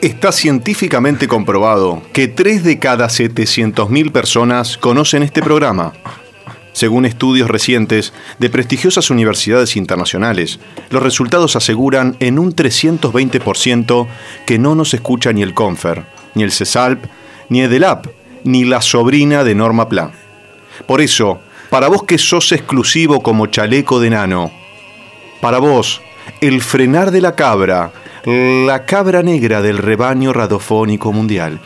Está científicamente comprobado que 3 de cada 700.000 personas conocen este programa. Según estudios recientes de prestigiosas universidades internacionales, los resultados aseguran en un 320% que no nos escucha ni el CONFER, ni el CESALP, ni EDELAP, ni la sobrina de Norma Plan. Por eso, para vos que sos exclusivo como chaleco de nano, para vos, el frenar de la cabra, la cabra negra del rebaño radiofónico mundial.